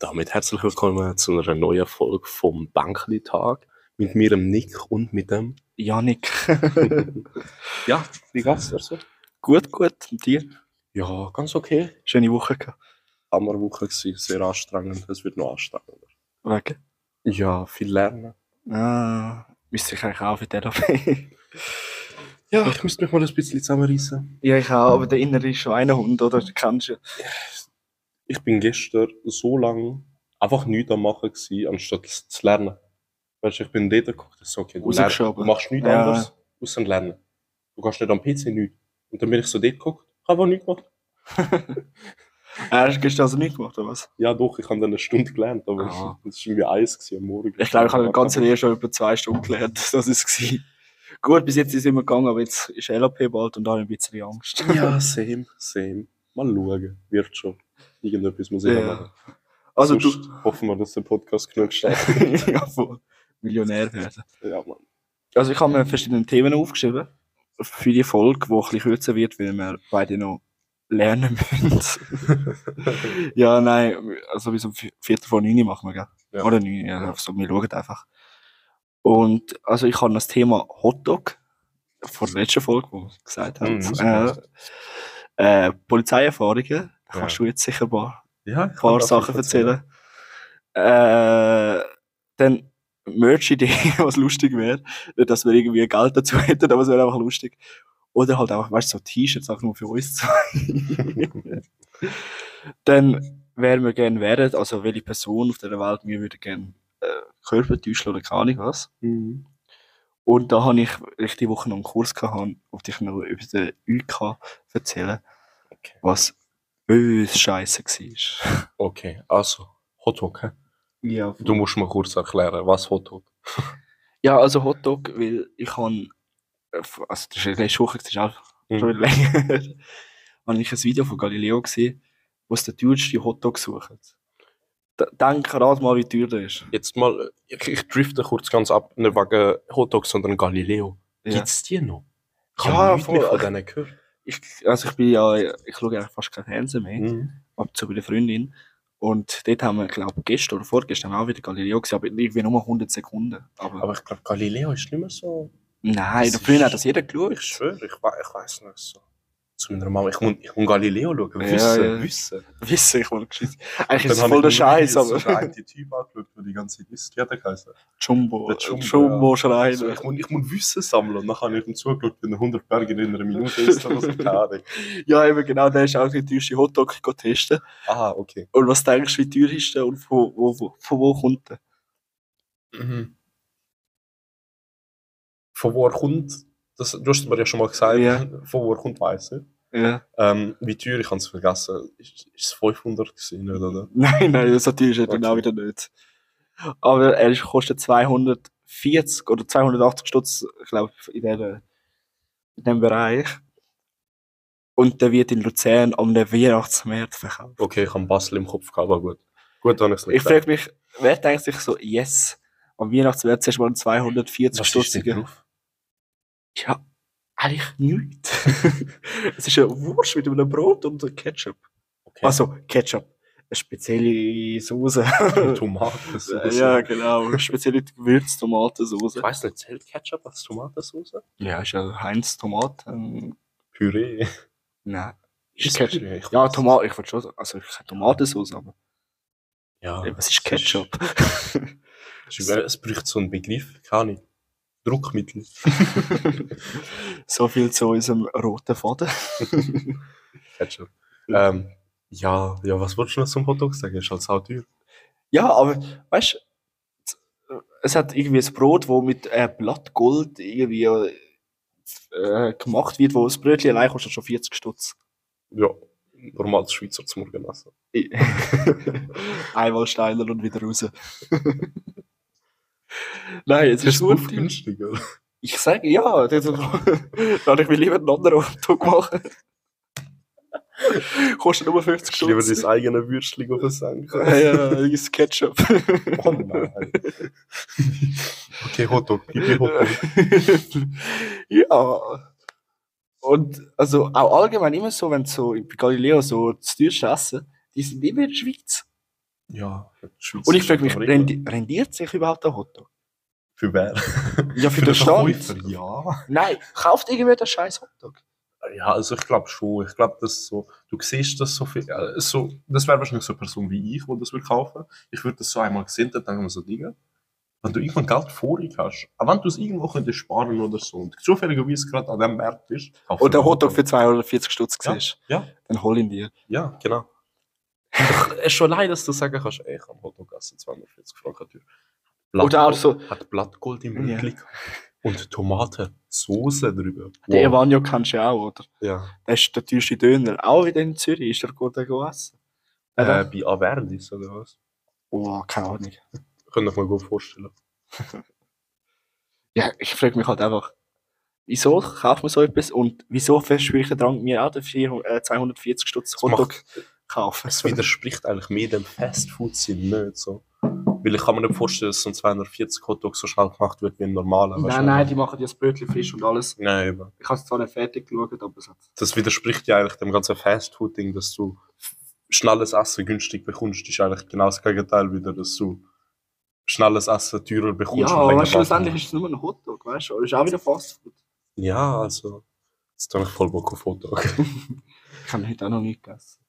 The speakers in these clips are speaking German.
damit herzlich willkommen zu einer neuen Folge vom Bankli-Tag. Mit mir, dem Nick und mit dem... Janik. Ja, wie geht's dir so? gut, gut. Und dir? Ja, ganz okay. Schöne Woche gehabt. Hammerwoche gewesen, sehr anstrengend. Es wird noch anstrengender. Wegen? Ja, viel lernen. Ah, müsste ich eigentlich auch für Therapie. Ja, ich müsste mich mal ein bisschen zusammenreißen. ja, ich auch, aber der Innere ist schon ein Hund, oder? Den kennst du. Ich bin gestern so lange einfach nichts am machen gewesen, anstatt zu lernen. Weißt du, ich bin dort geguckt, ich so, okay, du, lernst, du machst nichts Ja. anderes, außer lernen. Du kannst nicht am PC nichts. Und dann bin ich so dort geguckt, ich habe einfach nichts gemacht. Hast du gestern also nicht gemacht, oder was? Ja, doch, ich habe dann eine Stunde gelernt, aber Ah. es war irgendwie eins am Morgen. Ich glaube, ich habe den ganzen Jahr schon über zwei Stunden gelernt. Das ist es. Gut, bis jetzt ist es immer gegangen, aber jetzt ist LAP bald und da habe ich ein bisschen Angst. Ja, same, same. Mal schauen, wird schon. Irgendetwas muss ich Ja. machen. Also Sonst hoffen wir, dass der Podcast genug du. ja. Millionär werden. ja, Mann. Also ich habe mir verschiedene Themen aufgeschrieben für die Folge, die ein bisschen kürzer wird, weil wir beide noch lernen müssen. ja, nein, also bis um Vi- Viertel vor neun machen wir, gell? Ja. Oder neun, ja, also wir schauen einfach. Und also ich habe das Thema Hotdog vor der letzten Folge, wo wir gesagt haben. Mhm. äh, äh, Polizeierfahrungen, Ja. kannst du jetzt sicher ein paar, Ja, ich paar Sachen erzählen. Äh, dann Merch-Idee, was lustig wäre. Nicht, dass wir irgendwie Geld dazu hätten, aber es wäre einfach lustig. Oder halt auch, weißt du, so T-Shirts auch nur für uns zwei. Dann wären wir gerne wären, also welche Person auf der Welt wir würden gerne äh, Körper täuschen oder keine Ahnung was. Mhm. Und da habe ich ich die Woche noch einen Kurs gehabt, ob ich noch über den UK erzählen, Okay. was bös scheiße war. Okay, also, Hotdog, hä? Ja, Du musst mal kurz erklären, was Hotdog? Ja, also Hotdog, weil ich habe, also das ist eine letzte Woche, das ist auch Mhm. schon länger, habe ich ein Video von Galileo gesehen, wo es der teuerste Hotdog sucht. D- Denk rat mal, wie teuer der ist. Jetzt mal, ich, ich drifte kurz ganz ab, nicht wegen Hotdog, sondern Galileo. Ja. Gibt's die noch? Ich Ja, habe nichts voll. mehr von denen gehört. Ich, also ich bin ja, ich schaue eigentlich fast kein Fernsehen mehr, Mhm. ab zu bei der Freundin. Und dort haben wir, glaube ich, gestern oder vorgestern auch wieder Galileo gesehen, aber irgendwie nur 100 Sekunden. Aber, Aber ich glaube, Galileo ist nicht mehr so. nein, früher hat das jeder Ich geschaut. schwöre, ich, we ich weiß nicht so. Zu meiner Mama, ich muss, ich muss Galileo schauen. Ja, Wissen, ja. wissen. Wissen, ich wollte gescheit. Eigentlich ist es voll habe der ich Scheiß, aber. einen Typ angeschaut, der die ganze Zeit isst. Wie hat er geheißen? Jumbo, Der Jumbo, Jumbo, ja. Schreiner. So, ich, muss, ich muss Wissen sammeln. Und dann habe ich ihm zugeschaut, wenn er 100 Berge in einer Minute isst. Oder so. Keine Ahnung. Ja, eben genau, der ist auch die teuerste Hotdog testen. Ah, okay. Und was denkst du, wie teuer ist der und von wo, wo, von wo kommt der? Mhm. Von wo er kommt, das, du hast mir ja schon mal gesagt, Ja. von wo er kommt, weiss ich. Ja. Ähm, wie teuer, ich habe es vergessen. Ist, ist es 500 gewesen, oder? Nein, nein, so teuer ist er dann auch wieder nicht. Aber er ist, kostet 240 oder 280 Stutz, ich glaube, in, der, in dem Bereich. Und der wird in Luzern am Weihnachtsmarkt verkauft. Okay, ich habe Basel im Kopf gehabt, aber gut. Gut, dann ich es Ich frage mich, wer denkt sich so, yes, am Weihnachtsmarkt zuerst mal einen 240 Was ist denn Stutzigen. drauf? Ja, eigentlich nichts. es ist eine Wurst mit einem Brot und Ketchup. Okay. Also, Ketchup. Eine spezielle Soße. Tomatensauce. ja, genau. Eine spezielle Gewürztomatensauce. Ich weiß nicht, zählt Ketchup als Tomatensauce? Ja, ist ja Heinz Tomaten. Püree. Nein. Ist Ketchup? Püree? Ich Ja, weiß Tomat, ich wollte schon sagen, also ich sage Tomatensauce, aber Ja, was ist Ketchup? Es, ist, es braucht so einen Begriff, keine Ahnung. Druckmittel. so viel zu unserem roten Faden. Ähm, ja, ja, was wolltest du noch zum Hotdog sagen? Ist halt sau teuer. Ja, aber weißt du, es hat irgendwie ein Brot, wo mit äh, Blattgold irgendwie äh, gemacht wird, wo das Brötchen allein kostet schon 40 Stutz. Ja, normal als Schweizer zum Morgen essen. Einmal Steiner und wieder raus. Nein, es ist so auf günstig, oder? Ich sage ja, das- dann ich will lieber einen anderen Hotdog machen. Kostet nur 50 Ich lieber dein eigenes Würstchen auf den Senk. Ja, ja, Ketchup. Oh nein. okay, Hotdog. Gib mir Hotdog. ja. Und also auch allgemein immer so, wenn so bei Galileo so das teuerste Essen, die sind immer in der Schweiz. Ja, Und ich frage mich, rendi rendiert sich überhaupt ein Hotdog? Für wer? Ja, für, Für den den Stand. Ja. Nein, kauft irgendwer den scheiß Hotdog? Ja, also ich glaube schon. Ich glaube, dass so, du siehst das so viel, äh, so, das wäre wahrscheinlich so eine Person wie ich, die das würde kaufen. Ich würde das so einmal gesehen, dann denke ich mir so, Dinge, wenn du irgendwann Geld vorig hast, auch wenn du es irgendwo könntest sparen oder so, und zufälligerweise gerade an dem bist, kauf Oder Hotdog für 240 Stutz Ja. siehst, Ja, dann hol ihn dir. ja, genau. Es ist schon leid, dass du sagen kannst, ey, ich habe Hotdog essen, 240 Franken teuer. Oder auch so, Hat Blattgold im Ja. Rückblick. Und Tomaten, Soße drüber. den Evanio kennst du ja auch, oder? Ja. Das ist der teuerste Döner. Auch wieder in Zürich ist der gut essen. Äh, bei Averdis oder was? Oh, keine Ahnung. Könnt ihr euch mal gut vorstellen. Ja, ich frage mich halt einfach, wieso kauft man so etwas und wieso verspüre ich den Drang, mir auch den 400, äh, 240 Stutz Hotdog macht- kaufen? Es widerspricht eigentlich mehr dem Fastfood-Sinn nicht so. Weil ich kann mir nicht vorstellen, dass so ein 240 Hotdog so schnell gemacht wird wie ein normaler. Nein, nein, die machen ja das Brötchen frisch und alles. Nein, eben. Ich habe es zwar nicht fertig geschaut, aber es hat... Das widerspricht ja eigentlich dem ganzen Fastfood-Ding, dass du schnelles Essen günstig bekommst. Das ist eigentlich genau das Gegenteil wieder, dass du schnelles Essen teurer bekommst. Ja, aber weißt, schlussendlich ist es nur ein Hotdog, weißt du? Es ist auch wieder Fastfood. Ja, also. Jetzt habe ich voll Bock auf Hotdog. Ich habe heute auch noch nicht gegessen.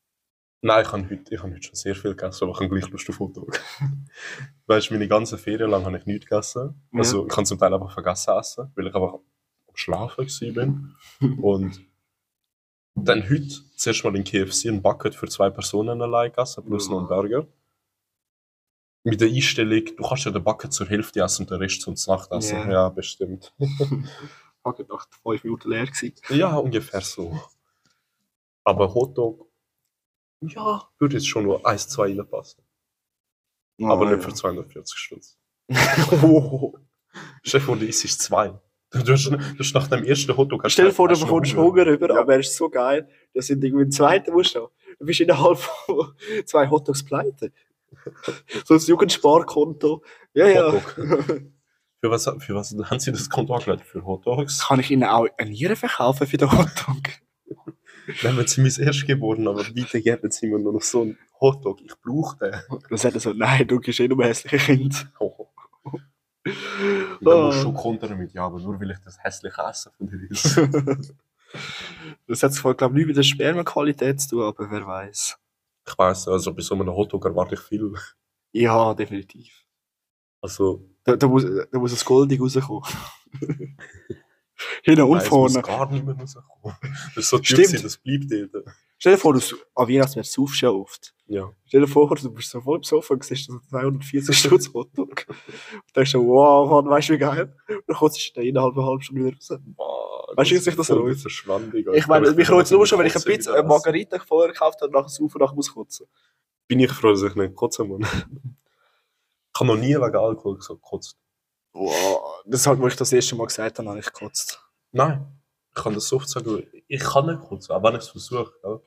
Nein, ich habe heute, ich habe heute schon sehr viel gegessen, aber ich habe gleich Lust auf Hotdog. weißt du, meine ganze Ferien lang habe ich nichts gegessen. Ja. Also, ich habe zum Teil einfach vergessen essen, weil ich einfach am Schlafen bin. Und dann heute zuerst mal in KFC ein Bucket für zwei Personen allein gegessen, plus noch einen Burger. Mit der Einstellung, du kannst ja den Bucket zur Hälfte essen und den Rest zum Nachtessen. Ja. Ja, bestimmt. Habe nach fünf Minuten leer gewesen. Ja, ungefähr so. Aber Hotdog, ja, würde jetzt schon nur 1, 2 reinpassen. aber nicht für 240 Stunden. Oh. Stell dir vor, du isst zwei. Du hast, du hast nach dem ersten Hotdog... Stell dir vor, du bekommst Hunger rüber, Ja. aber er ist so geil. Das sind irgendwie ein zweiter musst du. Du bist innerhalb von zwei Hotdogs pleite. So ein Jugendsparkonto. Ja, ja. Für was, für was haben sie das Konto angelegt? Für Hotdogs? Kann ich ihnen auch eine Niere verkaufen für den Hotdog? Nein, wenn sie mein Erstgeboren, aber bitte geben sie mir nur noch so einen Hotdog. Ich brauche den. Dann sagt er so, nein, du bist eh nur ein hässliches Kind. Oh. Dann Oh. musst du schon kontern mit, ja, aber nur weil ich das hässliche Essen von dir ist. Das hat zwar, glaube ich, nichts mit der Spermenqualität zu tun, aber wer weiß. ich weiss, also bei so einem Hotdog erwarte ich viel. Ja, definitiv. Also, Da, da, muss, da muss ein Goldig rauskommen. Hinten und vorne. gar nicht mehr rauskommen. Das ist so Stimmt. Das bleibt dort. Stell dir vor, du an Weihnachtsmarkt saufst ja oft. Ja. Stell dir vor, du bist so voll im Sofa und siehst so 240 Stutz Hotdog. Und denkst du, wow, Mann, weißt du wie geil? Und dann kommst du innerhalb einer halben Stunde wieder raus. Boah, Weißt du, wie sich das lohnt? verschwandig. Ich meine, mich freut es nur schon, wenn ich ein wieder eine Margarita vorher gekauft habe und nachher saufen und nachher muss kotzen. bin ich froh, dass ich nicht kotzen muss. Ich habe noch nie wegen Alkohol gesagt, gekotzt. Wow, das hat, wo ich das erste Mal gesagt habe, habe ich gekotzt. Nein, ich kann das oft sagen, ich kann nicht kotzen, auch wenn ich es versuche. Ja.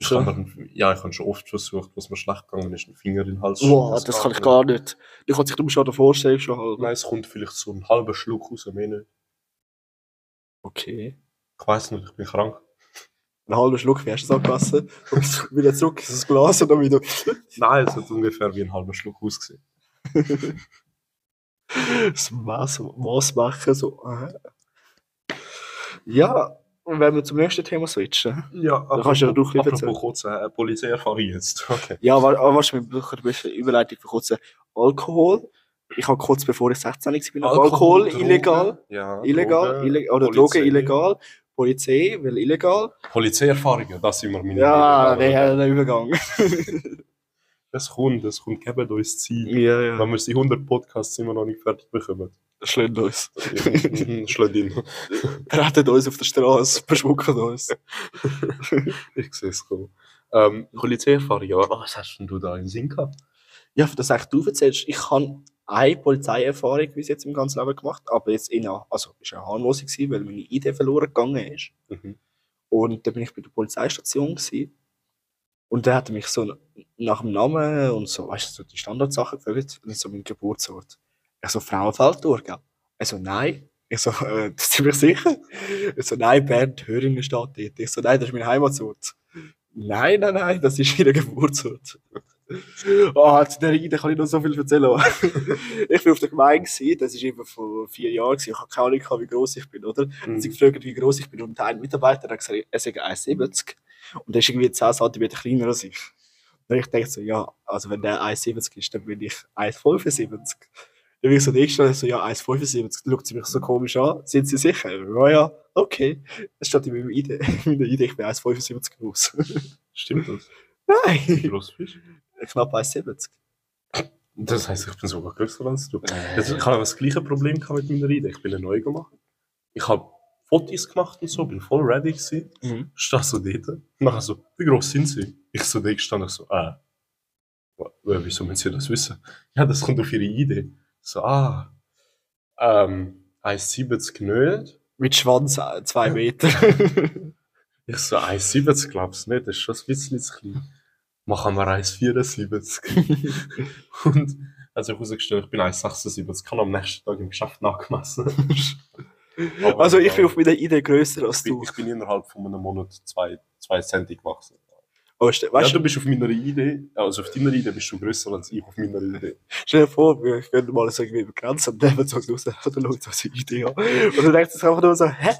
Ich Schon? ja, ich habe schon oft versucht, was mir schlecht gegangen ist, einen Finger in den Hals Wow, schieben. das kann ich gar nicht. Ich kann sich darum schon vorstellen, schon halt. Nein, es kommt vielleicht so ein halber Schluck raus, mehr nicht. Okay. Ich weiß nicht, ich bin krank. Einen halben Schluck, wie hast du das angegessen? Und wieder zurück in das Glas und dann wieder. Nein, es hat ungefähr wie ein halber Schluck ausgesehen. das was, was machen, so. aha. Ja, und wenn wir zum nächsten Thema switchen. Ja, aber kannst du ja doch lieber apropos kotzen, äh, Polizeierfahrung jetzt. Okay. Ja, aber was wir brauchen ein bisschen Überleitung für kurz Alkohol. Ich habe kurz bevor ich 16 war, Alkohol, Alkohol illegal. Ja, Illegal, Drogen, ille oder Polizei. Drogen illegal. Polizei, weil illegal. Polizeierfahrungen, das sind wir meine Ja, der Übergang. Das kommt, das kommt, gebt uns Zeit. ja, ja. Wenn wir die 100 Podcasts immer noch nicht fertig bekommen. Schlägt uns. Schlägt ihn. Rettet uns auf der Straße, beschmucken uns. Ich sehe es kommen. Ähm, Polizeierfahrung, ja. Was hast denn du da im Sinn gehabt? Ja, für das eigentlich du erzählst, ich habe eine Polizeierfahrung bis jetzt im ganzen Leben gemacht, aber jetzt in einer, also ist eine harmlose gewesen, weil meine ID verloren gegangen ist. Mhm. Und da bin ich bei der Polizeistation gewesen. Und der hat mich so nach dem Namen und so, weißt du, so die Standardsachen gefragt und so mein Geburtsort. Ich so, Frauenfeld durch, gell? Er so, nein. Ich so, äh, das ziemlich sicher? Ich so, nein, Bernd Höringen steht dort. Ich so, nein, das ist mein Heimatort. Nein, nein, nein, das ist ihr Geburtsort. Oh, zu der Idee kann ich noch so viel erzählen. ich war auf der Gemeinde, das war eben vor vier Jahren, ich habe keine Ahnung, wie groß ich bin, oder? Mhm. Sie gefragt, wie groß ich bin und ein Mitarbeiter hat gesagt, er sei 1,70 und er ist irgendwie 10 cm kleiner als ich. Und ich denke so, ja, also wenn der 1,70 ist, dann bin ich 1,75. Dann bin ich so nächstes Mal so, ja, 1,75. Dann schaut sie mich so komisch an. Sind Sie sicher? Ja, ja, okay. Das steht in meiner Idee. In meiner Idee, ich bin 1,75 groß. Stimmt das? Wie Nein! groß bist du? Knapp 1,70. Das heisst, ich bin sogar größer als du. Äh. Ich habe das gleiche Problem mit meiner Idee. Ich bin eine neue gemacht. Ich habe Fotos gemacht und so, bin voll ready gewesen. Mhm. Stehe so dort. Nachher so, wie groß sind sie? Ich so da gestanden, ich so, äh, wa- wa- wieso müssen sie das wissen? Ja, das kommt auf ihre Idee. So, ah, ähm, 1,70 nicht. Mit Schwanz 2 Meter. Ich so, 1,70 glaubst du nicht, das ist schon ein bisschen zu klein. Machen wir 1,74. und also ich herausgestellt, ich bin 1,76, kann am nächsten Tag im Geschäft nachgemessen. Aber also ich ja, bin auf meiner Idee grösser als ich bin, du. ich bin innerhalb von einem Monat zwei, zwei Cent gewachsen. Aber ste- Ja, weißt du du, bist auf meiner Idee, also auf deiner Idee bist du größer als ich auf meiner Idee. stell dir vor, wir können mal so irgendwie begrenzt und nehmen so raus dann schaut so seine Idee an. Und dann denkt sich einfach nur so, hä?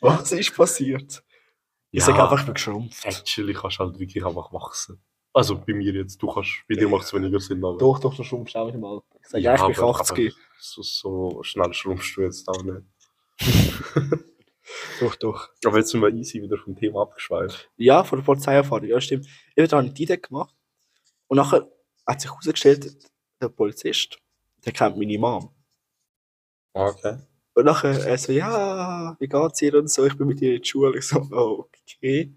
Was ist passiert? Ich sag einfach, ich bin geschrumpft. actually kannst du halt wirklich einfach wachsen. Also bei mir jetzt, du kannst, bei dir macht es weniger Sinn, aber... Doch, doch, du schrumpfst auch Alter. Ich sag, ja, ich bin aber- 80. aber So, so schnell schrumpfst du jetzt auch nicht. Doch, doch. Aber jetzt sind wir easy wieder vom Thema abgeschweift. Ja, von der Polizeierfahrung, ja, stimmt. Ich habe eine Idee gemacht. Und nachher hat sich herausgestellt, der Polizist, der kennt meine Mom. Okay. Und nachher er so, ja, wie geht's ihr und so, ich bin mit ihr in die Schule. Ich so, oh, okay.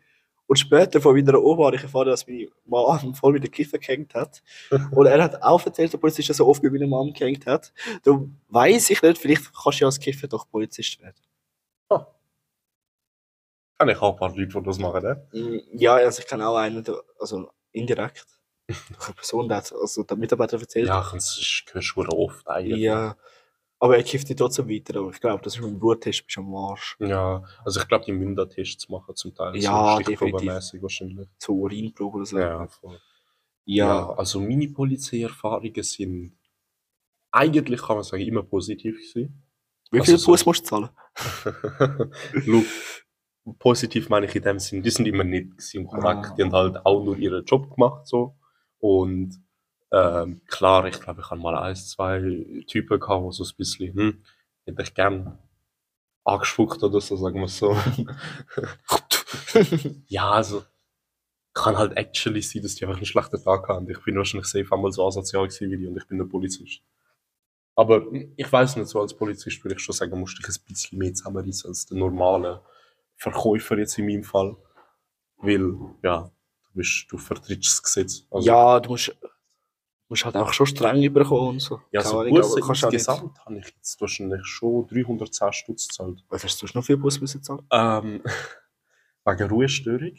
Und später von meiner Oma habe ich erfahren, dass meine Mom voll mit der Kiffer gehängt hat. Und er hat auch erzählt, der Polizist, er so oft mit meiner Mom gehängt hat. Darum weiß ich nicht, vielleicht kannst du ja als Kiffer doch Polizist werden. Kann ich auch ein paar Leute, die das machen, ne? Mm, Ja, also ich kenne auch einen, also indirekt. Eine Person, der hat, also der Mitarbeiter erzählt. Ja, das ist- hörst du verdammt oft eigentlich. Ja. Aber er kifft die trotzdem weiter. Aber ich glaube, das ist mit dem Bluttest bist du am Arsch. Ja, also ich glaube, die müssen da Tests machen zum Teil. Ja, so stichprobenmäßig wahrscheinlich. So Urinprobe oder so. Ja, voll. Ja. Ja, also meine Polizeierfahrungen sind eigentlich, kann man sagen, immer positiv gewesen. Wie also viel so- Bus musst du zahlen? Schau, positiv meine ich in dem Sinn, die sind immer gewesen und korrekt. Ah. Die haben halt auch nur ihren Job gemacht so. Und ähm, klar, ich glaube, ich habe mal ein, zwei Typen gehabt, die so ein bisschen, hm, hätte ich gern angespuckt oder so, sagen wir es so. ja, also kann halt actually sein, dass die einfach einen schlechten Tag haben. Ich bin wahrscheinlich safe einmal so asozial gewesen wie die und ich bin ein Polizist. Aber ich weiß nicht, so als Polizist würde ich schon sagen, musst du dich ein bisschen mehr zusammenreißen als der normale Verkäufer jetzt in meinem Fall. Weil, ja, du, bist, du vertrittst das Gesetz. Also, ja, du musst, musst halt auch schon streng überkommen und so. ja so Ahnung, Busse insgesamt habe ich jetzt wahrscheinlich schon 310 Stutz gezahlt. Was hast du noch viel Bus müssen zahlen? Ähm, wegen Ruhestörung.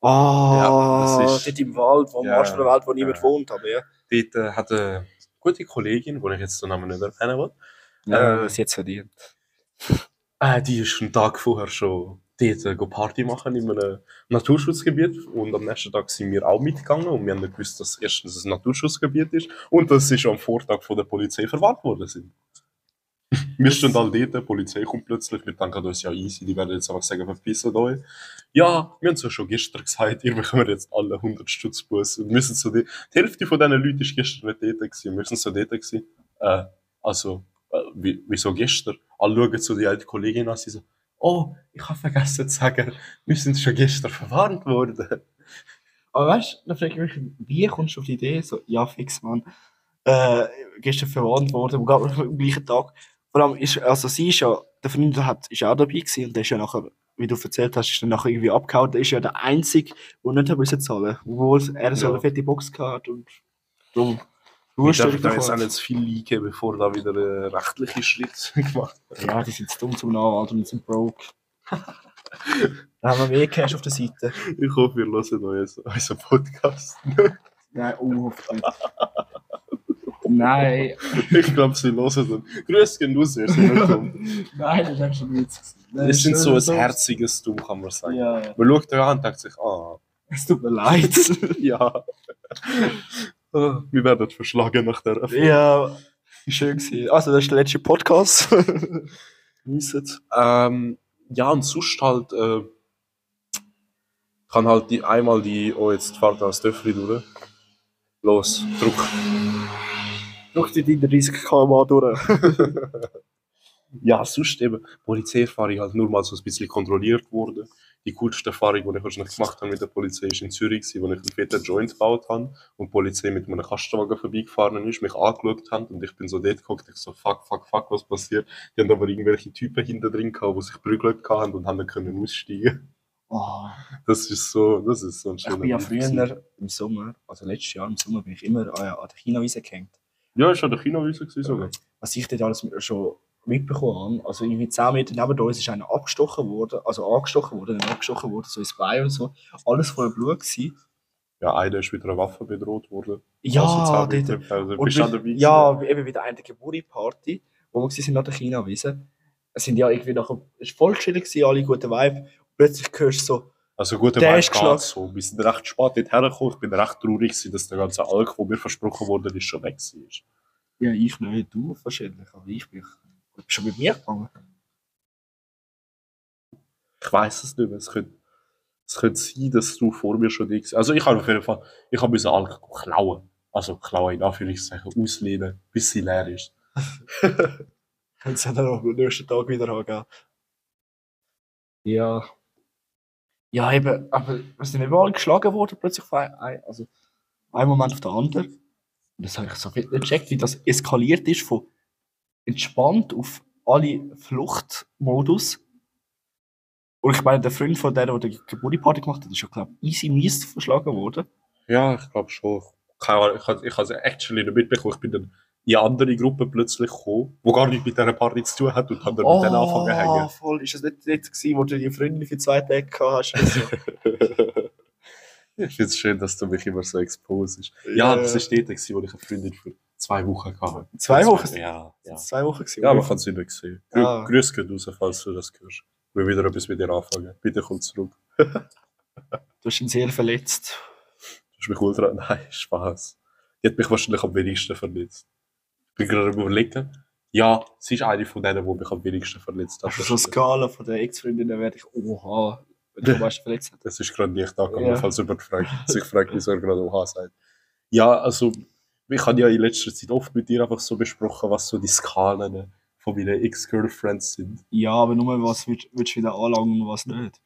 Ah, das ist- dort im Wald, wo Ja, der Welt, wo niemand ja. wohnt. Aber ja. Dort äh, hat eine gute Kollegin, die ich jetzt den Namen nicht erwähnen will, Ja, Äh, sie hat verdient. Äh, die ist einen Tag vorher schon dort äh, Party machen in einem Naturschutzgebiet und am nächsten Tag sind wir auch mitgegangen und wir haben gewusst, dass erstens ein Naturschutzgebiet ist und dass sie schon am Vortag von der Polizei verwarnt worden sind. wir stehen all dort, die Polizei kommt plötzlich, wir denken uns ja easy, die werden jetzt einfach sagen, verpisst euch. Ja, wir haben es ja schon gestern gesagt, ihr bekommt jetzt alle 100 Stutz. Und wir sind so die, die Hälfte von diesen Leuten ist gestern nicht dort gewesen, wir sind so dort gewesen. Äh, also, äh, wie, wieso gestern? Alle schauen so die alte Kollegin an, sie so, oh, ich habe vergessen zu sagen, wir sind schon gestern verwarnt worden. Aber weißt du, da frage ich mich, wie kommst du auf die Idee, so, ja, fix, Mann. Äh, gestern verwarnt worden, gerade am gleichen Tag. Vor allem ist, also sie ist ja, der Freund hat, ist auch dabei gewesen und der ist ja nachher, wie du erzählt hast, ist dann nachher irgendwie abgehauen. Der ist ja der Einzige, der nicht hat müssen zahlen Obwohl er so Ja. eine fette Box gehabt und darum. Musst dürfen da jetzt auch nicht zu viel liegen, bevor da wieder äh, rechtliche Schritte gemacht Ja, die sind zu dumm zum Anwalt und sind broke. da haben wir mehr Cash auf der Seite. Ich hoffe, wir hören unseren, unseren Podcast. Nein, unhoffentlich. Nein, ich glaube, sie hören dann. Grüß gehen raus, ihr nein, das ist schon Witz. Es sind so ein herziges Dumm, kann man sagen. Ja, ja. Man schaut euch an und denkt sich, ah, Es tut mir leid. ja. Ah, Wir werden verschlagen nach der Erfahrung. ja, schön gewesen. Also, das ist der letzte Podcast. Wisset. Ähm, ja, und sonst halt, äh, kann halt die, einmal die, oh, jetzt fahrt das Töffel durch. Los, Druck. Durch die 30 km durch. Ja, sonst eben, Polizeierfahrung halt nur mal so ein bisschen kontrolliert wurde. Die coolste Erfahrung, die ich wahrscheinlich gemacht habe mit der Polizei, ist in Zürich, wo ich einen fetten Joint gebaut habe und die Polizei mit einem Kastenwagen vorbeigefahren ist, mich angeschaut hat und ich bin so dort geguckt, ich so, fuck, fuck, fuck, was passiert? Die haben aber irgendwelche Typen hinter drin gehabt, die sich prügelt haben und haben nicht können aussteigen. Oh, Das ist so, das ist so ein ich schöner bin ja früher im Sommer, also letztes Jahr im Sommer, bin ich immer an, der Chinawiese gehängt. Ja, ist an der gewesen sogar. Was ich dort alles schon mitbekommen habe, also irgendwie 10 Meter neben uns ist einer abgestochen worden, also angestochen worden, nicht abgestochen worden, so ins Bein und so. Alles voller Blut gewesen. Ja, einer ist mit einer Waffe bedroht worden. Ja, Also, dort. Also, Und dabei ja, eben wieder eine Geburtstagsparty, wo wir waren an der China-Wiese. Es sind ja irgendwie nachher, es war voll chillig, alle gute Vibe. Plötzlich hörst du so, Also guter geschlagen. geht so. Wir sind recht spät dort hergekommen. Ich bin recht traurig, gewesen, dass der ganze Alk, der mir versprochen wurde, ist schon weg war. ja, ich nicht, du wahrscheinlich, aber ich bin, schon mit mir gegangen. Ich weiß es nicht mehr. Es könnte, es könnte sein, dass du vor mir schon warst. Also ich habe auf jeden Fall, ich habe unseren Alk klauen. Also klauen in Anführungszeichen, auslehnen, bis sie leer ist. Können sie dann am nächsten Tag wieder angehen. Ja. Ja, eben, aber wir sind überall geschlagen worden, plötzlich von ein, ein, also ein Moment auf den anderen. Und das habe ich so viel nicht gecheckt, wie das eskaliert ist von entspannt auf alle Fluchtmodus. Und ich meine, der Freund von der, der die Geburtstagsparty gemacht hat, ist ja, glaube ich, easy mies verschlagen worden. Ja, ich glaube schon. Keine Ahnung, ich habe ich es actually nicht mitbekommen. Ich bin dann in eine andere Gruppe plötzlich gekommen, die gar nichts mit dieser Party zu tun hat und habe dann mit denen angefangen zu hängen. Oh, voll. Ist das nicht dort gewesen, wo du die Freundin für zwei Tage gehabt hast? oder so? ich finde es schön, dass du mich immer so exposest. Ja, das war dort, gewesen, wo ich eine Freundin für zwei Wochen hatte. Zwei Wochen? Ja, ja. Zwei Wochen gewesen. Ja, man kann sie nicht sehen. Grü Ah. Grüß geht raus, falls du das hörst. Wir wieder etwas mit dir anfangen. Bitte komm zurück. Du hast ihn sehr verletzt. Du hast mich ultra... Nein, Spaß. Die hat mich wahrscheinlich am wenigsten verletzt. Ich bin gerade am überlegen. Ja, sie ist eine von denen, die mich am wenigsten verletzt hat. Auf so eine Skala von der Ex-Freundin werde ich, oha, wenn du meisten verletzt hast. Das ist gerade nicht angegangen, Ja. falls jemand fragt, sich fragt, wieso er gerade OH sagt. Ja, also, ich habe ja in letzter Zeit oft mit dir einfach so besprochen, was so die Skalen von meinen Ex-Girlfriends sind. Ja, aber nur was würdest du wieder anlangen und was nicht.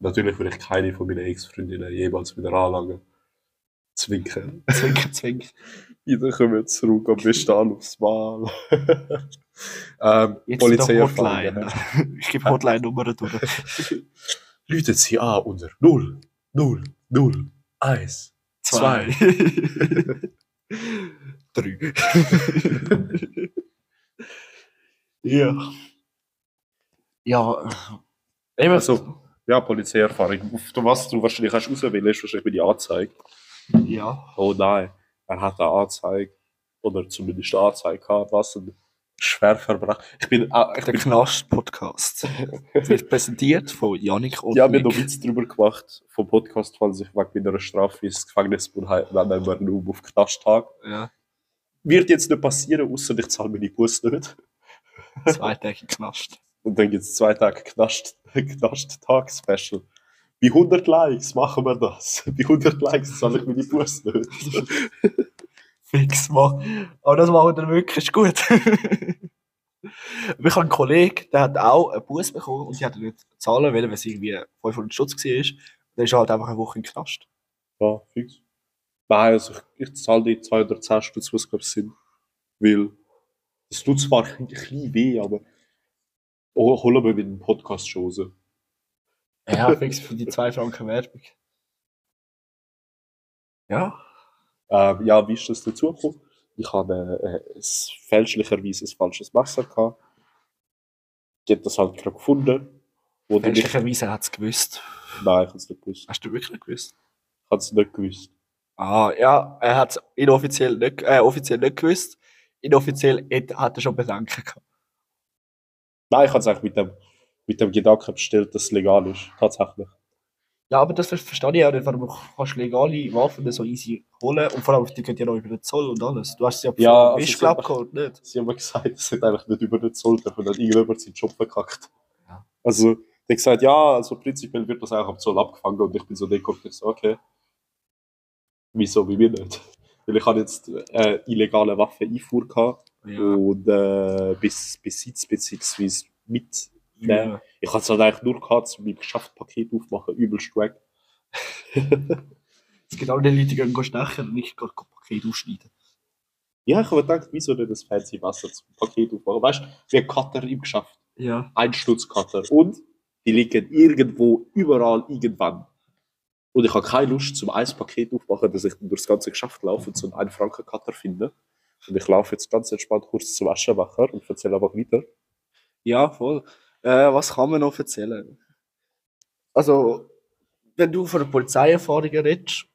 Natürlich will ich keine von meinen Ex-Freundinnen jemals wieder anlangen. Zwinken. Zwinker, zwinker. Wieder kommen wir zurück am besten an aufs Mal. ähm, Jetzt wieder Hotline. Ich gebe Hotline-Nummer durch. Läutet sie an unter 0, 0, 0, 1, 2. Drei. ja. Ja. Eben Also, ja, Polizeierfahrung. Auf was du wahrscheinlich hast auswählen, ist wahrscheinlich bei die Anzeige. Ja. Oh nein, er hat eine Anzeige. Oder zumindest eine Anzeige gehabt, was ein Schwerverbrechen. Ich bin, ah, ich Der Knast-Podcast wird präsentiert von Yannick und Ja, wir haben noch Witz darüber gemacht, vom Podcast, falls ich wegen meiner Strafe ins Gefängnis bin, nennen wir nur auf Knasttag. Ja. Wird jetzt nicht passieren, außer ich zahle meine Bus nicht. Zwei Tage Knast. Und dann gibt es zwei Tage Knast, Knast-Tag-Special. Bei 100 Likes machen wir das. Bei 100 Likes zahle ich meine Bus nicht. Fix mal. Aber das machen wir dann wirklich gut. Wir haben einen Kollegen, der hat auch einen Bus bekommen und die hat nicht zahlen wollen, weil es irgendwie 500 Stutz war. Der ist halt einfach eine Woche im Knast. Ja, fix. Nein, also ich, ich zahle die 210 Stutz, was glaube ich sind. Weil, es tut zwar ein bisschen weh, aber oh, holen wir mit dem Podcast schon raus. Ja, fix für die 2 Franken Werbung. Ja. Ähm, ja, wie ist das dazu gekommen? Ich habe äh, fälschlicherweise ein falsches Messer gehabt. Ich habe das halt gerade gefunden. Fälschlicherweise hat es gewusst. Nein, ich habe es nicht gewusst. Hast du wirklich nicht gewusst? Ich habe es nicht gewusst. Ah, ja, er hat es inoffiziell nicht, äh, offiziell nicht gewusst. Inoffiziell hat hat er schon Bedenken gehabt. Nein, ich habe es eigentlich mit dem, mit dem Gedanken bestellt, dass es legal ist. Tatsächlich. Ja, aber das ver- verstehe ich auch nicht, warum du kannst legale Waffen so easy holen und vor allem, die gehen ja noch über den Zoll und alles. Du hast sie ja Ja, also sie glaub haben- geholt, nicht? Sie haben mir gesagt, es hat eigentlich nicht über den Zoll dürfen, hat irgendjemand seinen Job verkackt. Ja. Also, der hat gesagt, ja, also prinzipiell wird das auch am Zoll abgefangen und ich bin so geguckt, ich so, okay. Wieso, wie wir nicht? Weil ich hatte jetzt äh, illegale Waffeneinfuhr gehabt und äh, bis Besitz beziehungsweise mit. Ja. Ich hatte es halt eigentlich nur gehabt, um mein Geschäftspaket aufmachen, übelst weg. Es gibt auch die Leute, die gehen stechen und nicht gerade Paket ausschneiden. Ja, ich habe gedacht, wieso nicht das fancy Wasser zum Paket aufmachen? Weißt du, wie ein Cutter im Geschäft. Ja. ein Stutzcutter. Und die liegen irgendwo, überall, irgendwann. Und ich habe keine Lust, zum ein Paket aufmachen, dass ich durchs ganze Geschäft laufe und so einen 1-Franken-Cutter finde. Und ich laufe jetzt ganz entspannt kurz zum Aschenbecher und erzähle einfach weiter. Ja, voll. Äh, was kann man noch erzählen? Also, wenn du von der Polizeierfahrung redest,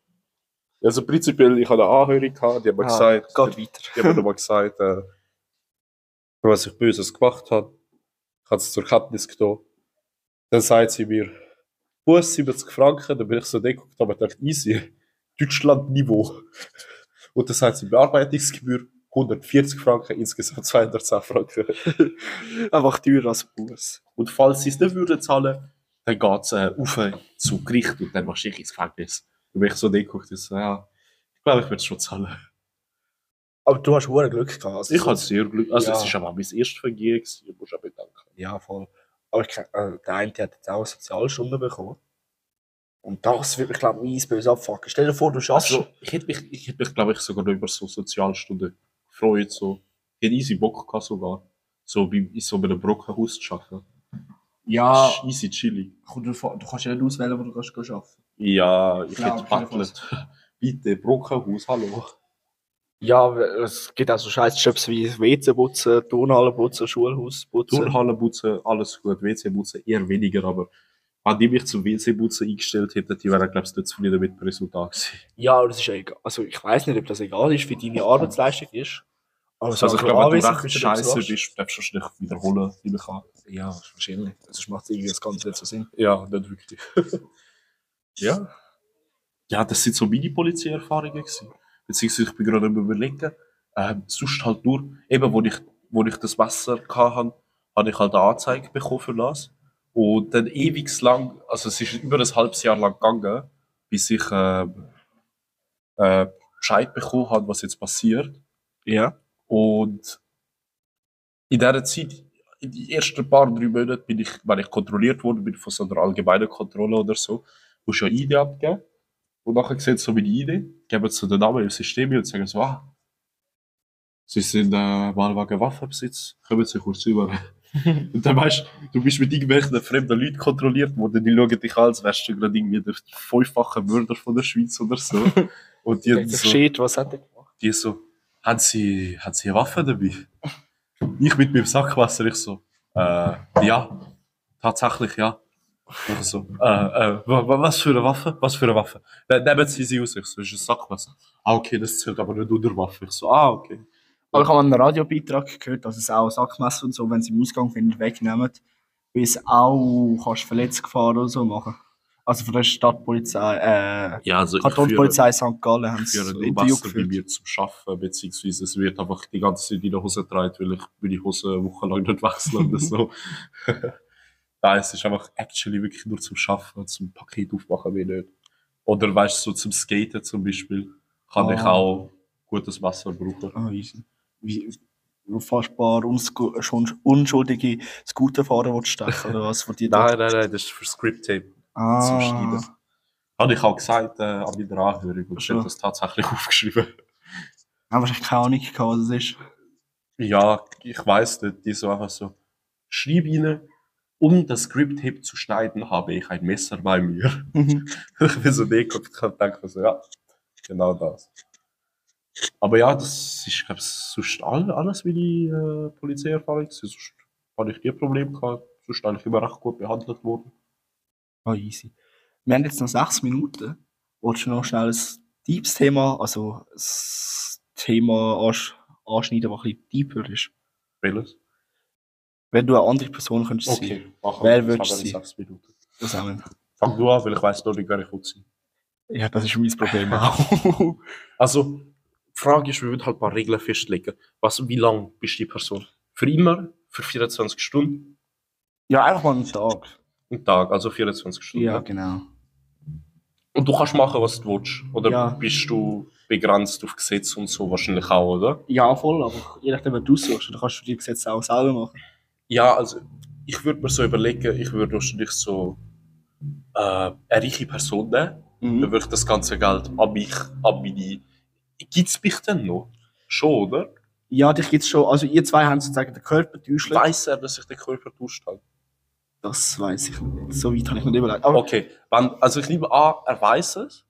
Also prinzipiell, ich hatte eine Anhörung, gehabt, die haben mir ah, gesagt, geht weiter. die haben mir gesagt, äh, was ich Böses gemacht habe. Ich habe es zur Kenntnis genommen. Dann sagt sie mir, Bus 70 Franken, dann bin ich so geguckt, aber gedacht, easy, Deutschland-Niveau. Und dann sagt sie, Bearbeitungsgebühr 140 Franken, insgesamt 210 Franken. Einfach teurer als Bus. Und falls sie es nicht würden zahlen, dann geht es äh, auf zu Gericht und dann machst du dich ins Gefängnis. Dann bin ich so geguckt, ich so, ja, ich glaube, ich werde es schon zahlen. Aber du hast hohe Glück gehabt. Also Ich hatte sehr Glück, also Ja. es war aber mein erstes Vergehen, gewesen, muss ich auch bedanken. Ja, voll. Aber ich, äh, der eine hat jetzt auch eine Sozialstunde bekommen. Und das wird mich, glaube ich, mies böse abfucken. Stell dir vor, du schaffst. Also, ich hätte mich, ich hätte mich glaube ich, sogar über so Sozialstunden gefreut. So. Ich hätte easy Bock gehabt sogar. So bei, in so einem Brockenhaus zu arbeiten. ja, Ist Easy chillig. an. du kannst ja nicht auswählen, wo du kannst arbeiten Ja, ich Klar, hätte battelt. Bitte, Brockenhaus, hallo. Ja, es gibt auch so scheiß Jobs wie WC putzen, Turnhalle putzen, Schulhaus putzen. Turnhalle putzen, alles gut. WC putzen eher weniger, aber wenn die mich zum WC putzen eingestellt hätten, die wären, glaube ich, nicht zufrieden mit dem Resultat gewesen. Ja, aber das ist ja egal. Also ich weiß nicht, ob das egal ist, wie deine Arbeitsleistung ist. Aber so Also, ich glaube, wenn du recht nicht scheiße bist, darfst du wahrscheinlich wiederholen, nehme ich an. Ja, wahrscheinlich. Sonst macht irgendwie das Ganze nicht so Sinn. Ja, nicht wirklich. ja. Ja, das sind so meine Polizeierfahrungen gewesen. Beziehungsweise ich bin gerade am überlegen, ähm, sonst halt nur, eben, wo ich, wo ich das Messer hatte, habe ich halt eine Anzeige bekommen für das. Und dann ewig lang, also es ist über ein halbes Jahr lang gegangen, bis ich ähm, äh, Bescheid bekommen habe, was jetzt passiert. Ja. Und in dieser Zeit, in den ersten paar, drei Monaten, bin ich, wenn ich kontrolliert worden bin von so einer allgemeinen Kontrolle oder so, musst du ja ID abgeben. Und nachher sehen sie so meine ID, geben so den Namen im System und sagen so, ah, sie sind äh, Wahlwagen Waffenbesitz, kommen sie kurz rüber. Und dann weißt du, du bist mit irgendwelchen fremden Leuten kontrolliert worden, die schauen dich an, als wärst du gerade irgendwie der fünffache Mörder von der Schweiz oder so. Und die, haben so, Shit, was hat er gemacht? die so, haben Sie, haben Sie eine Waffe dabei? Ich mit meinem Sackwasser, ich so, äh, ja, tatsächlich ja. Ich so, äh, äh, wa- wa- was für eine Waffe? Was für eine Waffe? Ne, nehmen Sie sie aus, ich so, ist ein Sackwasser. Ah, okay, das zählt aber nicht unter Waffe. Ich so, ah, okay. Aber ich habe einen Radiobeitrag gehört, dass es auch Sackmesser und so, wenn sie im Ausgang finden, wegnehmen, weil es auch kannst Verletzungsgefahren oder so machen. Also von der Stadtpolizei, äh, Ja, also Kantonspolizei St. Gallen haben sie ein Interview Wasser bei geführt. mir zum Schaffen, beziehungsweise es wird einfach die ganze Zeit in der Hose getragen, weil ich meine Hose eine Woche lang nicht wechseln oder so. Nein, es ist einfach actually wirklich nur zum Schaffen, zum Paket aufmachen, wie nicht. Oder weißt du, so zum Skaten zum Beispiel, kann Ah. ich auch gutes Wasser brauchen. Ah, easy. Wie unfassbar unsku- schon unschuldige Scooterfahrer willst stechen, oder was? Dir Nein, nein, nein, das ist für Script-Tape ah. zum Schneiden. Habe ich auch gesagt äh, an meiner Anhörung und ich habe das tatsächlich aufgeschrieben. Haben wahrscheinlich keine Ahnung was es ist. Ja, ich weiß nicht, die so einfach so, schreib ihnen, um das Script-Tape zu schneiden, habe ich ein Messer bei mir. ich bin so geguckt und denke so, ja, genau das. Aber ja, das ist, glaube ich, sonst all, alles wie die äh, Polizeierfahrung. Sonst habe ich nie Probleme gehabt. Sonst eigentlich immer recht gut behandelt worden. Ah, easy. Wir haben jetzt noch sechs Minuten. Wolltest du noch schnell ein deepes Thema, also das Thema ansch anschneiden, das ein bisschen deeper ist? Welches? Wenn du eine andere Person könntest sein, Okay, machen Wer würdest du sechs Minuten. nicht. Fang du an, weil ich weiss noch nicht, wer ich will sein. Ja, das ist mein Problem auch. Also, die Frage ist, wir würden halt ein paar Regeln festlegen. Was, wie lang bist du die Person? Für immer? Für 24 Stunden? ja, einfach mal einen Tag. Einen Tag, also 24 Stunden. Ja, genau. Und du kannst machen, was du willst. Oder Ja. bist du begrenzt auf Gesetz und so wahrscheinlich auch, oder? Ja, voll, aber je nachdem, was du suchst, dann kannst du die Gesetze auch selber machen. Ja, also ich würde mir so überlegen, ich würde wahrscheinlich so äh, eine reiche Person nehmen. Dann würde ich das ganze Geld an mich, an meine... Gibt es mich denn noch? Schon, oder? Ja, dich gibt's schon. Also, ihr zwei haben sozusagen den Körper täuscht. Weiß er, dass ich den Körper tauscht habe? Das weiß ich nicht. So weit habe ich noch nicht überlegt. Aber Okay, wenn, also ich nehme an, er weiß es,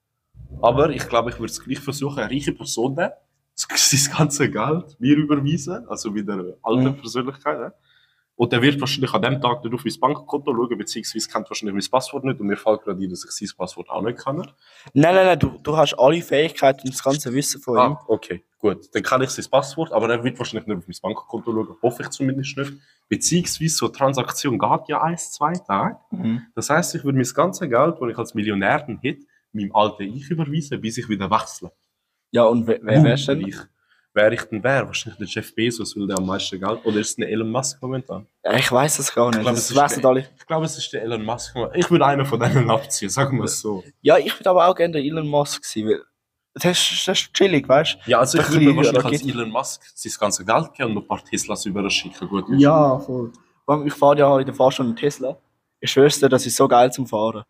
aber ich glaube, ich würde es gleich versuchen, eine reiche Person sein ganze Geld mir überweisen, also wieder eine alte Mhm. Persönlichkeit. Und der wird wahrscheinlich an dem Tag nicht auf mein Bankkonto schauen, beziehungsweise kennt wahrscheinlich mein Passwort nicht und mir fällt gerade ein, dass ich sein Passwort auch nicht kann. nein, nein, nein, du, du hast alle Fähigkeiten und das ganze Wissen von ihm. Ah, okay, gut. Dann kann ich sein Passwort, aber er wird wahrscheinlich nicht auf mein Bankkonto schauen, hoffe ich zumindest nicht. Beziehungsweise so eine Transaktion geht ja ein, zwei Tage. Mhm. Das heißt, ich würde mein ganzes Geld, das ich als Millionär hätte, meinem alten Ich überweisen, bis ich wieder wechsle. Ja, und wer, wer wärst denn? Ich, wer ich denn wäre? Wahrscheinlich der Jeff Bezos, weil der am meisten Geld. Oder ist es ein Elon Musk momentan? Ich weiß es gar nicht. Ich glaube, es ist der-. Ich glaube, es ist der Elon Musk. Ich würde einen von denen abziehen, sagen wir es so. Ja, ich würde aber auch gerne der Elon Musk sein, weil das ist, das ist chillig, weißt Ja, also ich würde mir wahrscheinlich als. Elon Musk sein ganzes Geld geben und noch ein paar Teslas über schicken. Gut, du? Ja, voll. Ich fahre ja in der Fahrstunde Tesla. Ich schwör's dir, das ist so geil zum Fahren.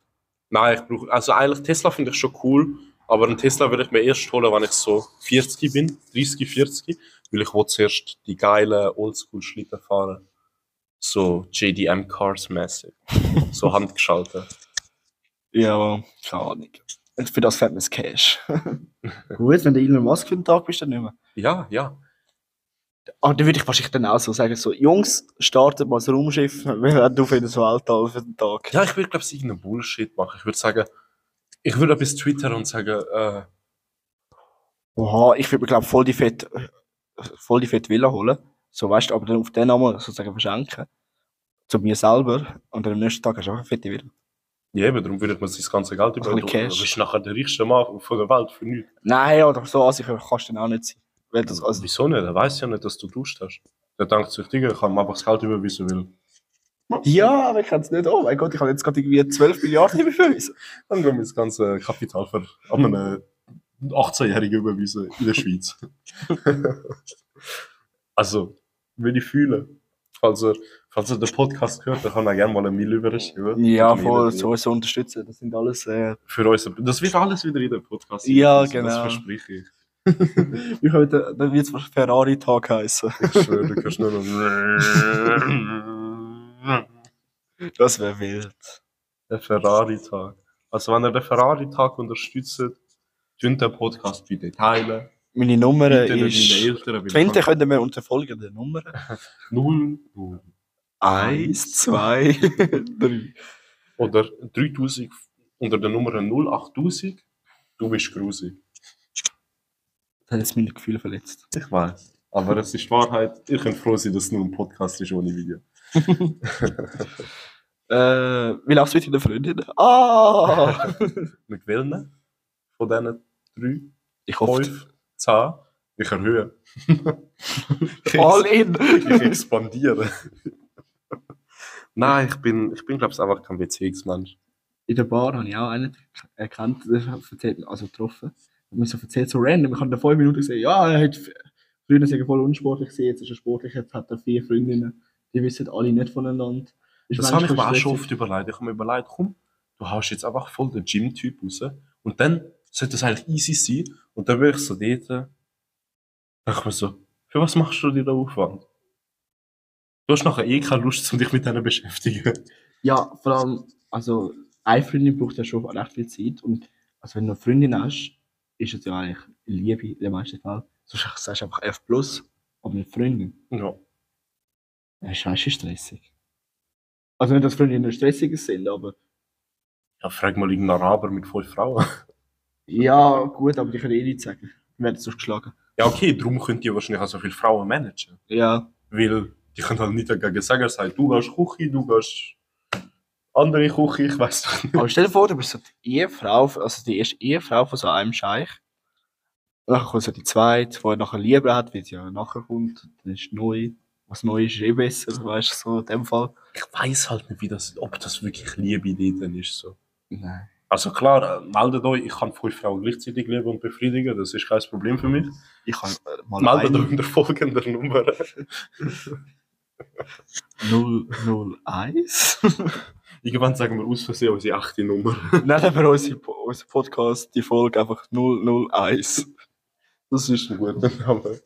Nein, ich brauche. Also eigentlich Tesla finde ich schon cool, aber einen Tesla würde ich mir erst holen, wenn ich so 40 bin, 30, 40, weil ich will zuerst die geilen Oldschool-Schlitten fahren. So JDM-Cars mäßig. so handgeschaltet. Ja, aber keine Ahnung. Und für das fährt man das Cash. Gut, wenn du Elon Musk für den Tag bist, dann nicht mehr. Ja, ja. Aber dann würde ich wahrscheinlich dann auch so sagen, so, Jungs, startet mal das Raumschiff, wir werden auf jeden Weltall für den Tag. Ja, ich würde, glaube ich, irgendeinen Bullshit machen. Ich würde sagen, ich würde etwas twittern und sagen, äh, Oha, ich würde mir, glaube voll die fett, voll die fett Villa holen. So, weißt du, aber dann auf den Namen sozusagen verschenken. Zu mir selber. Und dann am nächsten Tag hast du auch eine fette Villa. ja, eben, darum würde ich mir das ganze Geld bisschen über. Du bist nachher der reichste Mann von der Welt für nichts. Nein, oder so ansicher kannst du dann auch nicht sein. Weil das, also, Wieso nicht? Er weiß ja nicht, dass du duscht hast. Der denkt sich, Digga, ich kann ihm einfach das Geld überweisen, weil. Ja, aber ich kann es nicht. Oh mein Gott, ich habe jetzt gerade irgendwie 12 Milliarden überwiesen. Dann gehen wir das ganze Kapital für an einen 18-Jährigen überweisen in der Schweiz. also, will ich fühlen. Falls er, falls er den Podcast hört, dann kann er gerne mal ein Mail überschieben. Ja, voll, so, so unterstützen. Das sind alles. Äh, Für uns. Das wird alles wieder in den Podcast. Ja, Das genau. verspreche ich. ich heute, dann wird es Ferrari-Tag heißen. Ich schwöre, du kannst nur noch. Das wäre wild. Der Ferrari-Tag. Also, wenn ihr den Ferrari-Tag unterstützt, tun den Podcast bitte teilen. Meine Nummer Bitte ist. Eltern. ich können wir unter folgenden Nummer. kann- Null, null. Eins, zwei, drei. Oder 3000 unter der Nummer 08000. Du bist grusig. Das hat jetzt meine Gefühle verletzt. Ich weiß. Aber es ist die Wahrheit. Ihr könnt froh sein, dass es nur ein Podcast ist ohne Video. Äh, wie läuft's mit deiner Freundin? Ah! Mit welchen von diesen drei, ich hoffe, fünf, zehn? Ich erhöhe. ich, all in! ich expandiere. Nein, ich bin, ich bin glaube ich, einfach kein Beziehungsmensch. In der Bar habe ich auch einen erkannt, also getroffen. Hat mir so erzählt, so random. Ich habe in fünf Minuten gesehen, ja, er hat früher sehr voll unsportlich gesehen, jetzt ist er sportlich, jetzt hat er vier Freundinnen. Die wissen alle nicht voneinander. Ist Das habe ich mir auch schon oft überlegt. Ich habe mir überlegt, komm, du haust jetzt einfach voll den Gym-Typ raus. Und dann sollte das eigentlich easy sein. Und dann bin ich so dort, ich mir so, für was machst du dir da Aufwand? Du hast nachher eh keine Lust, um dich mit denen zu beschäftigen. Ja, vor allem, also, eine Freundin braucht ja schon recht viel Zeit. Und also, wenn du eine Freundin hast, ist es ja eigentlich Liebe in den meisten Fällen. Sonst sagst du einfach F. Aber eine Freundin, Ja. Das ist weißt du, stressig. Also, nicht, dass Freundinnen stressiger sind, aber. Ja, frag mal irgendeinen Araber mit fünf Frauen. Ja, gut, aber die können eh nichts sagen. Die werden sonst geschlagen. Ja, okay, darum könnt ihr wahrscheinlich auch so viele Frauen managen. Ja. Weil die können halt nicht dagegen sagen, sagen, du gehst Küche, du gehst andere Küche, ich weiß doch nicht. Aber stell dir vor, du bist so die Ehefrau, also die erste Ehefrau von so einem Scheich. Und dann kommt so die zweite, die er nachher lieber hat, weil sie ja nachher kommt. Dann ist neu. Was neu ist, eh besser, weißt du, so in dem Fall. Ich weiß halt nicht, wie das, ob das wirklich Liebe dort ist. So. Nein. Also klar, äh, meldet euch, ich kann fünf Frauen gleichzeitig lieben und befriedigen, das ist kein Problem für mich. Ich kann äh, mal Meldet euch in der folgenden Nummer. 001. Irgendwann sagen wir aus Versehen unsere echte Nummer. Nennen wir unsere, unseren Podcast, die Folge einfach 001. Das ist ein guter Name.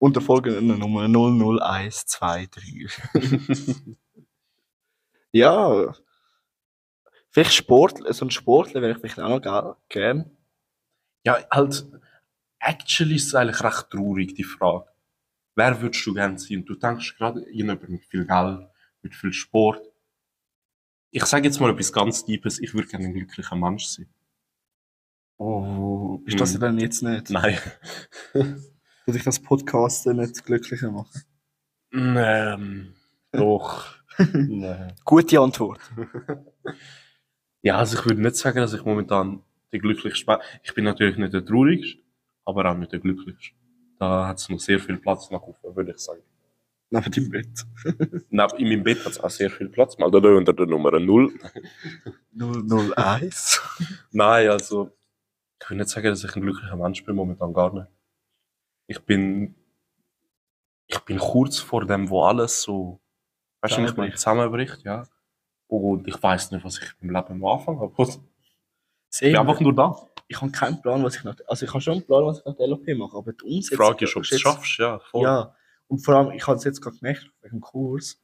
Und der folgende Nummer 00123. ja. Vielleicht Sportler, so ein Sportler wäre ich vielleicht auch noch ge- gern. Ja, halt, actually ist es eigentlich recht traurig, die Frage. Wer würdest du gerne sein? Du denkst gerade jemand mit viel Geld, mit viel Sport. Ich sage jetzt mal etwas ganz Deepes, ich würde gerne ein glücklicher Mensch sein. Oh, bist du das Hm. denn jetzt nicht? Nein. Würde ich das Podcast nicht glücklicher machen? ähm, doch. Nein. Gute Antwort. Ja, also ich würde nicht sagen, dass ich momentan der glücklichste bin. Ich bin natürlich nicht der traurigste, aber auch nicht der glücklichste. Da hat es noch sehr viel Platz nach oben, würde ich sagen. Neben deinem Bett. Neben, in meinem Bett hat es auch sehr viel Platz. Mal da unter der Nummer 0. 001. Nein, also ich will nicht sagen, dass ich ein glücklicher Mensch bin, momentan gar nicht. Ich bin, ich bin kurz vor dem, wo alles so, weißt du, ich meine, zusammenbricht, ja. Und ich weiß nicht, was ich im Leben anfangen habe. Ich bin einfach nur da. ich habe keinen Plan, was ich nach, also ich habe schon einen Plan, was ich nach der LOP mache, aber die Die Umsetzung... Frage ist, ob du es schaffst, ja. Voll. Ja, und vor allem, ich habe es jetzt gerade gemerkt, wegen dem Kurs.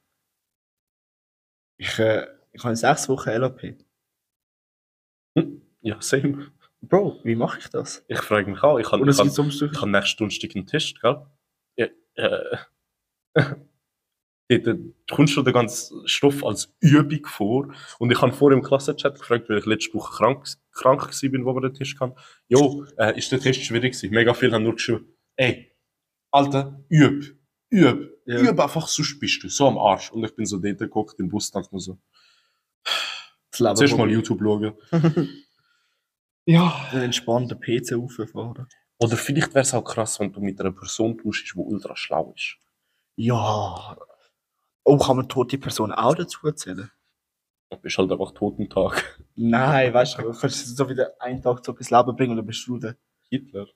Ich, äh, ich habe sechs Wochen LOP. ja, same. Bro, wie mache ich das? Ich frage mich auch. Ich habe ich hab, hab nächsten Donnerstag einen Test, gell? Ja, äh, du kommst schon den ganzen Stoff als Übung vor. Und ich habe vor im Klassenchat gefragt, weil ich letzte Woche krank, krank war, wo wir den Test hatten. Jo, äh, ist der Test schwierig gewesen? Mega viele haben nur geschrieben, ey, Alter, üb, üb, Ja. üb einfach, sonst bist du so am Arsch. Und ich bin so dort geguckt im Bus, dachte mir so, zuerst mal. YouTube schauen. ja. Einen entspannten PC auffahren. Oder vielleicht wäre es auch krass, wenn du mit einer Person tauschst, die ultra schlau ist. Ja. Oh, kann man tote Person auch dazu erzählen? Du bist halt einfach Totentag. Nein, weißt du, du kannst so wieder einen Tag so ins Leben bringen und dann bist du der. Hitler.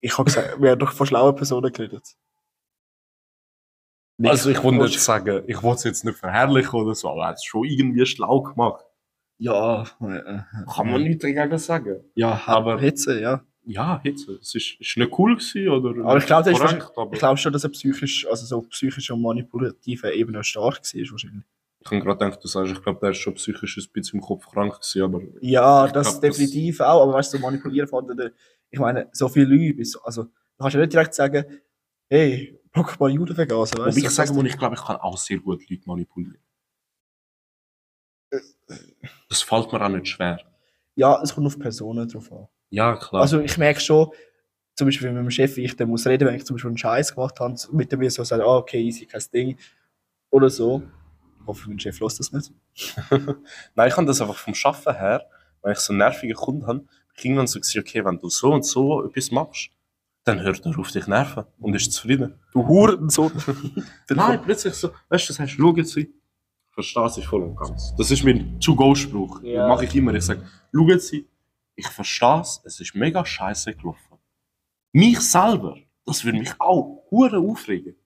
Ich habe gesagt, wir haben doch von schlauen Personen geredet. Nick, Also ich wollte nicht sagen, ich wollte es jetzt nicht verherrlichen oder so, aber er hat es schon irgendwie schlau gemacht. Ja, äh, Kann man nichts dagegen sagen. Ja, Aber- Hitze, ja. Ja, jetzt. Es ist, ist nicht cool gewesen, oder Aber ich glaube, das ist korrekt, aber Ich glaube schon, dass er psychisch, also so psychisch und manipulativer Ebene stark war, wahrscheinlich. ich habe gerade gedacht, du sagst, ich glaube, der ist schon psychisch ein bisschen im Kopf krank gewesen, aber Ja, das glaub, das- definitiv auch, aber weißt du, so manipulieren von der, ich meine, so viele Leute, also, du kannst ja nicht direkt sagen, hey, block mal Juden vergasen, weißt du? ich muss, ich glaube, ich kann auch sehr gut Leute manipulieren. Das fällt mir auch nicht schwer. Ja, es kommt auf Personen drauf an. Ja, klar. Also, ich merke schon, zum Beispiel mit meinem Chef, wie ich dann muss reden, wenn ich zum Beispiel einen Scheiß gemacht habe, mit dem wir so sagen, ah, okay, easy, kein Ding, oder so. Ich hoffe, mein Chef lässt das nicht. Nein, ich habe das einfach vom Schaffen her, wenn ich so einen nervigen Kunden habe, ich irgendwann so gesagt, okay, wenn du so und so etwas machst, dann hört er auf dich nerven und ist zufrieden. Du Hurensohn. Nein, plötzlich so, weißt du, das heißt, schau jetzt, verstehe sie voll und ganz. Das ist mein To-Go-Spruch. Ja. Den mache ich immer. Ich sage, schau jetzt, ich verstehe es, es ist mega scheiße gelaufen. Mich selber, das würde mich auch hure aufregen.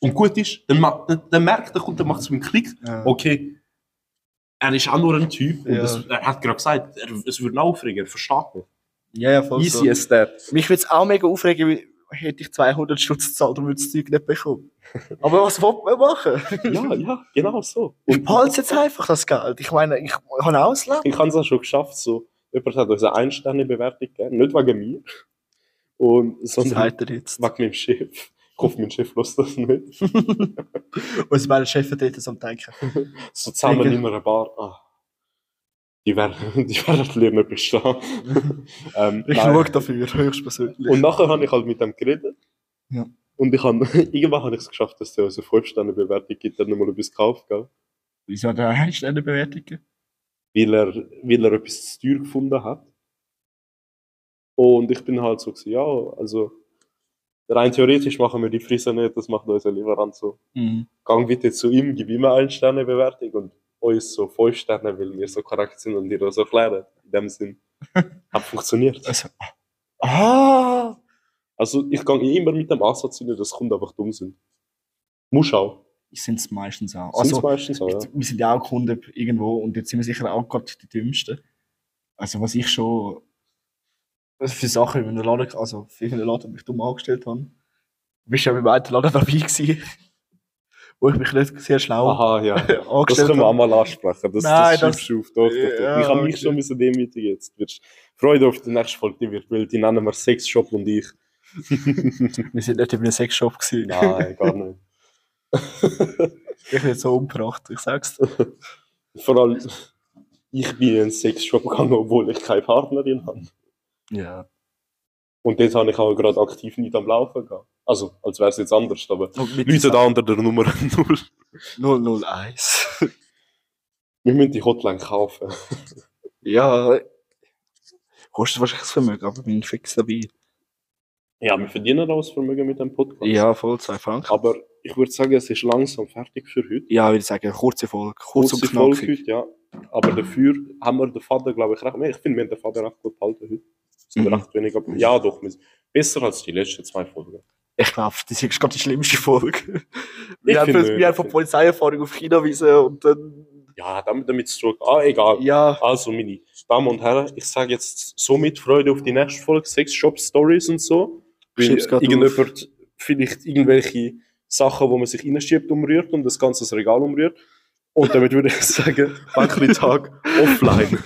Und gut ist, dann, dann, dann merkt der Kunde, macht so einen Klick, Ja. okay, er ist auch nur ein Typ und Ja. es, er hat gerade gesagt, er, es würde ihn aufregen, er versteht mich. Ja, ja, voll so. as that. Mich würde es auch mega aufregen, hätte ich 200 Stutz gezahlt und würde das Zeug nicht bekommen. Aber was will man machen? Ja, ja, genau so. Ich behalte jetzt einfach das Geld. Ich meine, ich habe auch Leben. Ich habe es auch schon geschafft, so, jemand hat uns eine Ein-Sterne-Bewertung gegeben, nicht wegen mir, und, sondern er wegen meinem Chef. Ich hoffe, mein Chef lässt das nicht. Und meine Chef dort so am Denken. So zusammen in einer Bar. Ah. Die werden, die werden nicht bestehen. ähm, Ich nein. schaue dafür, höchstpersönlich. Und nachher habe ich halt mit dem geredet. Ja. Und ich habe, irgendwann habe ich es geschafft, dass der uns eine 5-Sterne-Bewertung gibt, dann nochmal etwas gekauft, gell? Wieso hat er eine Sternebewertung? weil er, weil er etwas zu teuer gefunden hat. Und ich bin halt so, gewesen, ja, also rein theoretisch machen wir die Frise nicht, das macht unser Lieferant so. Mhm. Gang bitte zu ihm, gib ihm eine Sterne-Bewertung und uns so Sterne, weil wir so korrekt sind und dir das erklären. In dem Sinn. Hat funktioniert. Also, ah! Also ich gehe immer mit dem Ansatz rein, dass Kunden einfach dumm sind. Muss auch. Sind es meistens auch. Sind's Also, meistens auch, ja. wir sind ja auch Kunden irgendwo und jetzt sind wir sicher auch gerade die Dümmsten. Also, was ich schon für Sachen in einem Laden, also für einen Laden mich dumm angestellt habe. Du bist ja beim einen Laden dabei gewesen, wo ich mich nicht sehr schlau Aha, ja. Das können wir auch mal ansprechen. Das, Nein, das das- schiebst du auf. Doch, doch, doch. Ja, ich habe mich okay. schon müssen demütigen jetzt. Wirst Freude auf die nächste Folge, die wird, weil die nennen wir Sexshop und ich. Wir sind nicht in einem Sexshop gewesen. Nein, gar nicht. Ich bin so umgebracht, ich sag's dir. Vor allem, ich bin in einen Sexshop gegangen, obwohl ich keine Partnerin habe. Ja. Und dort habe ich auch gerade aktiv nicht am Laufen gehabt. Also, als wäre es jetzt anders, aber Und mit Leute da unter der Nummer 0. 001. Wir müssen die Hotline kaufen. Ja. Kostet wahrscheinlich das Vermögen, aber bin fix dabei. Ja, wir verdienen auch das Vermögen mit dem Podcast. Ja, voll zwei Franken. Aber ich würde sagen, es ist langsam fertig für heute. Ja, ich würde sagen, kurze Folge. Kurz und Kurze Folge knackig. heute, ja. Aber dafür haben wir den Vater, glaube ich, recht. Ich finde, wir haben den Vater recht gut behalten heute. Es sind Mhm. recht wenig, aber ja, doch. wir sind Besser als die letzten zwei Folgen. Ich glaube, das ist gerade die schlimmste Folge. Wir haben, wir haben von Polizeierfahrung auf China wiesen und dann. Ja, damit, damit zu tun. Ah, egal. Ja. Also, meine Damen und Herren, ich sage jetzt somit Freude auf die nächste Folge, Sex Shop Stories und so. Weil irgendjemand vielleicht irgendwelche Sachen, wo man sich reinschiebt, umrührt und das ganze Regal umrührt. Und damit würde ich sagen, Bankli-Tag offline.